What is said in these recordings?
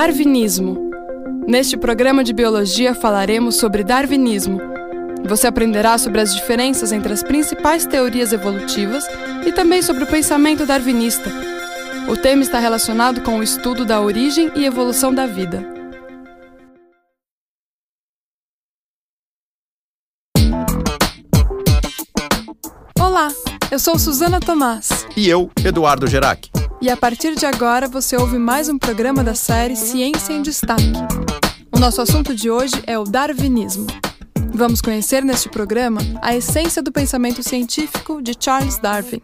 Darwinismo. Neste programa de biologia falaremos sobre darwinismo. Você aprenderá sobre as diferenças entre as principais teorias evolutivas e também sobre o pensamento darwinista. O tema está relacionado com o estudo da origem e evolução da vida. Olá, eu sou Suzana Tomás. E eu, Eduardo Gerac. E a partir de agora você ouve mais um programa da série Ciência em Destaque. O nosso assunto de hoje é o darwinismo. Vamos conhecer neste programa a essência do pensamento científico de Charles Darwin.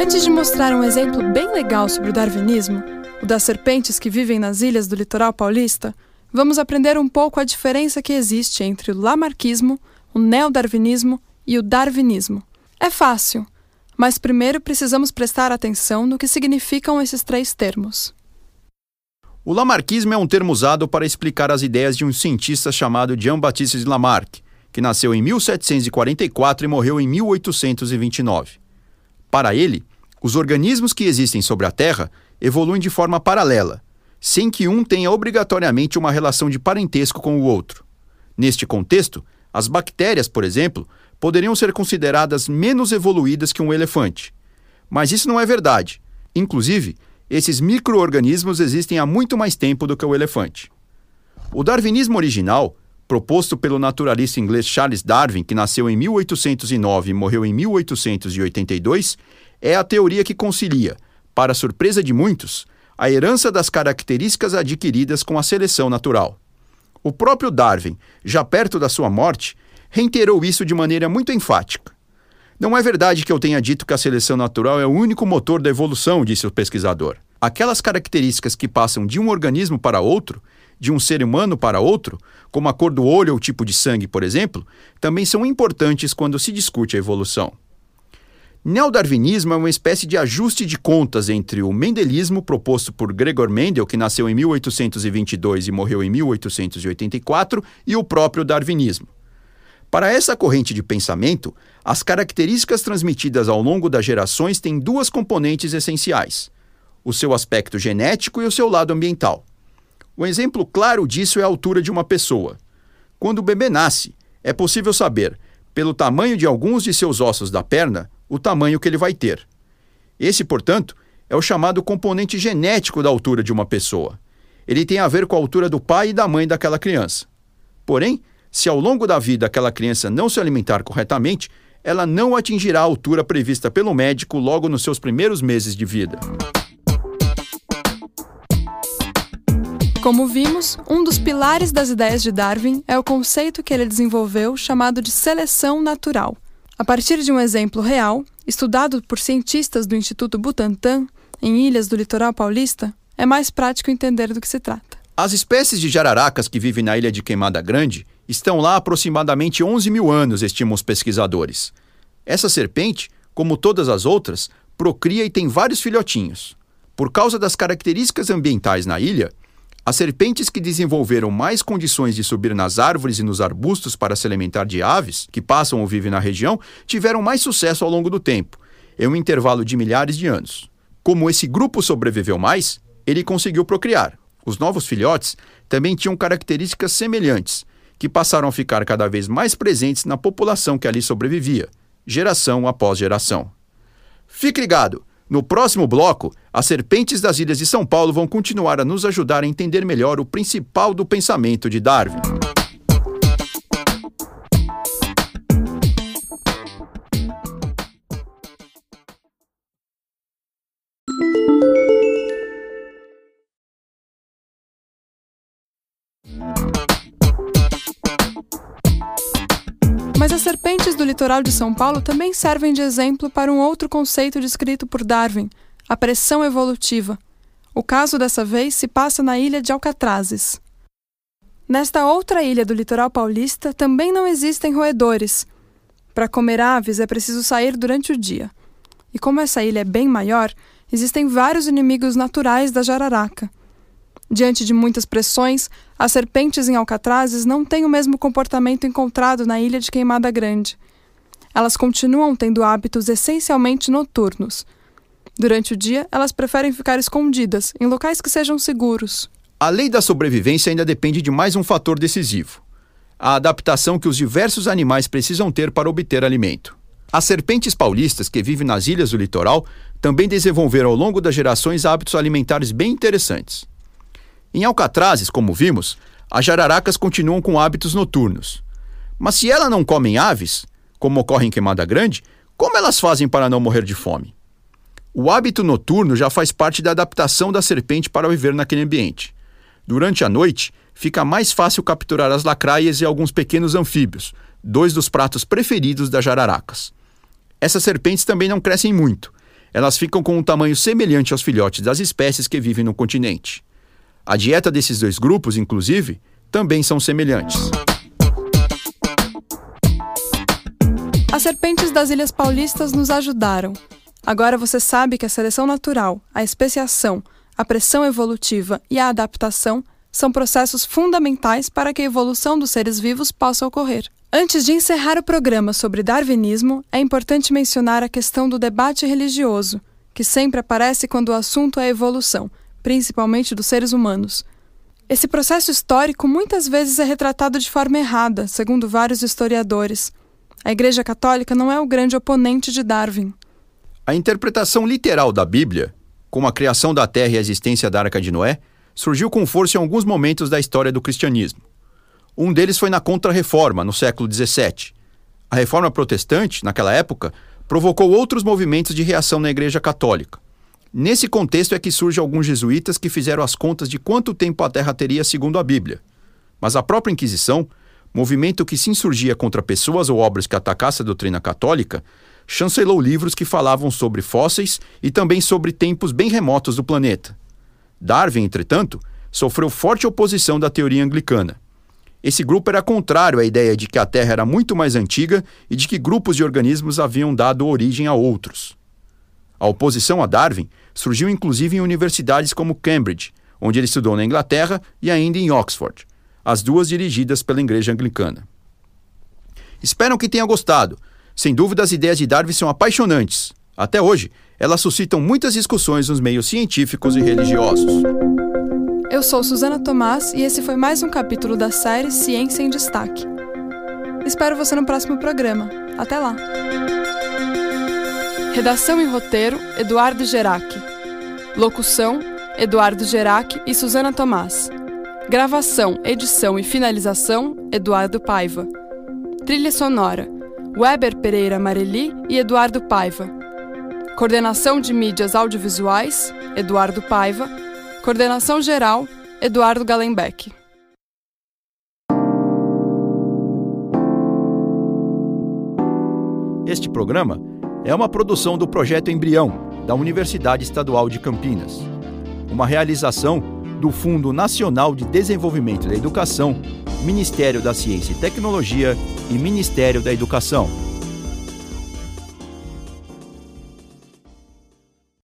Antes de mostrar um exemplo bem legal sobre o darwinismo, o das serpentes que vivem nas ilhas do litoral paulista, vamos aprender um pouco a diferença que existe entre o lamarquismo, o neodarwinismo e o darwinismo. É fácil, mas primeiro precisamos prestar atenção no que significam esses três termos. O lamarquismo é um termo usado para explicar as ideias de um cientista chamado Jean-Baptiste de Lamarck, que nasceu em 1744 e morreu em 1829. Para ele, os organismos que existem sobre a Terra evoluem de forma paralela, sem que um tenha obrigatoriamente uma relação de parentesco com o outro. Neste contexto, as bactérias, por exemplo, poderiam ser consideradas menos evoluídas que um elefante. Mas isso não é verdade. Inclusive, esses microorganismos existem há muito mais tempo do que o elefante. O darwinismo original, proposto pelo naturalista inglês Charles Darwin, que nasceu em 1809 e morreu em 1882, é a teoria que concilia, para surpresa de muitos, a herança das características adquiridas com a seleção natural. O próprio Darwin, já perto da sua morte, reiterou isso de maneira muito enfática. Não é verdade que eu tenha dito que a seleção natural é o único motor da evolução, disse o pesquisador. Aquelas características que passam de um organismo para outro, de um ser humano para outro, como a cor do olho ou o tipo de sangue, por exemplo, também são importantes quando se discute a evolução. Neodarwinismo é uma espécie de ajuste de contas entre o mendelismo proposto por Gregor Mendel, que nasceu em 1822 e morreu em 1884, e o próprio darwinismo. Para essa corrente de pensamento, as características transmitidas ao longo das gerações têm duas componentes essenciais: o seu aspecto genético e o seu lado ambiental. Um exemplo claro disso é a altura de uma pessoa. Quando o bebê nasce, é possível saber, pelo tamanho de alguns de seus ossos da perna, o tamanho que ele vai ter. Esse, portanto, é o chamado componente genético da altura de uma pessoa. Ele tem a ver com a altura do pai e da mãe daquela criança. Porém, se ao longo da vida aquela criança não se alimentar corretamente, ela não atingirá a altura prevista pelo médico logo nos seus primeiros meses de vida. Como vimos, um dos pilares das ideias de Darwin é o conceito que ele desenvolveu chamado de seleção natural. A partir de um exemplo real, estudado por cientistas do Instituto Butantan, em ilhas do litoral paulista, é mais prático entender do que se trata. As espécies de jararacas que vivem na ilha de Queimada Grande estão lá há aproximadamente 11 mil anos, estimam os pesquisadores. Essa serpente, como todas as outras, procria e tem vários filhotinhos. Por causa das características ambientais na ilha, as serpentes que desenvolveram mais condições de subir nas árvores e nos arbustos para se alimentar de aves, que passam ou vivem na região, tiveram mais sucesso ao longo do tempo, em um intervalo de milhares de anos. Como esse grupo sobreviveu mais, ele conseguiu procriar. Os novos filhotes também tinham características semelhantes, que passaram a ficar cada vez mais presentes na população que ali sobrevivia, geração após geração. Fique ligado! No próximo bloco, as serpentes das ilhas de São Paulo vão continuar a nos ajudar a entender melhor o principal do pensamento de Darwin. Litoral de São Paulo também servem de exemplo para um outro conceito descrito por Darwin, a pressão evolutiva. O caso dessa vez se passa na ilha de Alcatrazes. Nesta outra ilha do litoral paulista também não existem roedores. Para comer aves é preciso sair durante o dia. E como essa ilha é bem maior, existem vários inimigos naturais da jararaca. Diante de muitas pressões, as serpentes em alcatrazes não têm o mesmo comportamento encontrado na ilha de Queimada Grande. Elas continuam tendo hábitos essencialmente noturnos. Durante o dia, elas preferem ficar escondidas, em locais que sejam seguros. A lei da sobrevivência ainda depende de mais um fator decisivo: a adaptação que os diversos animais precisam ter para obter alimento. As serpentes paulistas que vivem nas ilhas do litoral também desenvolveram ao longo das gerações hábitos alimentares bem interessantes. Em Alcatrazes, como vimos, as jararacas continuam com hábitos noturnos. Mas se elas não comem aves, como ocorre em Queimada Grande, como elas fazem para não morrer de fome? O hábito noturno já faz parte da adaptação da serpente para viver naquele ambiente. Durante a noite, fica mais fácil capturar as lacraias e alguns pequenos anfíbios, dois dos pratos preferidos das jararacas. Essas serpentes também não crescem muito. Elas ficam com um tamanho semelhante aos filhotes das espécies que vivem no continente. A dieta desses dois grupos, inclusive, também são semelhantes. As serpentes das Ilhas Paulistas nos ajudaram. Agora você sabe que a seleção natural, a especiação, a pressão evolutiva e a adaptação são processos fundamentais para que a evolução dos seres vivos possa ocorrer. Antes de encerrar o programa sobre darwinismo, é importante mencionar a questão do debate religioso, que sempre aparece quando o assunto é evolução, principalmente dos seres humanos. Esse processo histórico muitas vezes é retratado de forma errada, segundo vários historiadores. A Igreja Católica não é o grande oponente de Darwin. A interpretação literal da Bíblia, como a criação da Terra e a existência da Arca de Noé, surgiu com força em alguns momentos da história do cristianismo. Um deles foi na Contra-Reforma, no século XVII. A reforma protestante, naquela época, provocou outros movimentos de reação na Igreja Católica. Nesse contexto é que surgem alguns jesuítas que fizeram as contas de quanto tempo a Terra teria segundo a Bíblia. Mas a própria Inquisição movimento que se insurgia contra pessoas ou obras que atacassem a doutrina católica, chancelou livros que falavam sobre fósseis e também sobre tempos bem remotos do planeta. Darwin, entretanto, sofreu forte oposição da teoria anglicana. Esse grupo era contrário à ideia de que a Terra era muito mais antiga e de que grupos de organismos haviam dado origem a outros. A oposição a Darwin surgiu inclusive em universidades como Cambridge, onde ele estudou na Inglaterra, e ainda em Oxford as duas dirigidas pela Igreja Anglicana. Espero que tenha gostado. Sem dúvida, as ideias de Darwin são apaixonantes. Até hoje, elas suscitam muitas discussões nos meios científicos e religiosos. Eu sou Susana Tomás e esse foi mais um capítulo da série Ciência em Destaque. Espero você no próximo programa. Até lá! Redação e roteiro: Eduardo Gerac. Locução: Eduardo Gerac e Susana Tomás. Gravação, edição e finalização: Eduardo Paiva. Trilha sonora: Weber Pereira Mareli e Eduardo Paiva. Coordenação de mídias audiovisuais: Eduardo Paiva. Coordenação geral: Eduardo Galenbeck. Este programa é uma produção do Projeto Embrião, da Universidade Estadual de Campinas. Uma realização do Fundo Nacional de Desenvolvimento da Educação, Ministério da Ciência e Tecnologia e Ministério da Educação.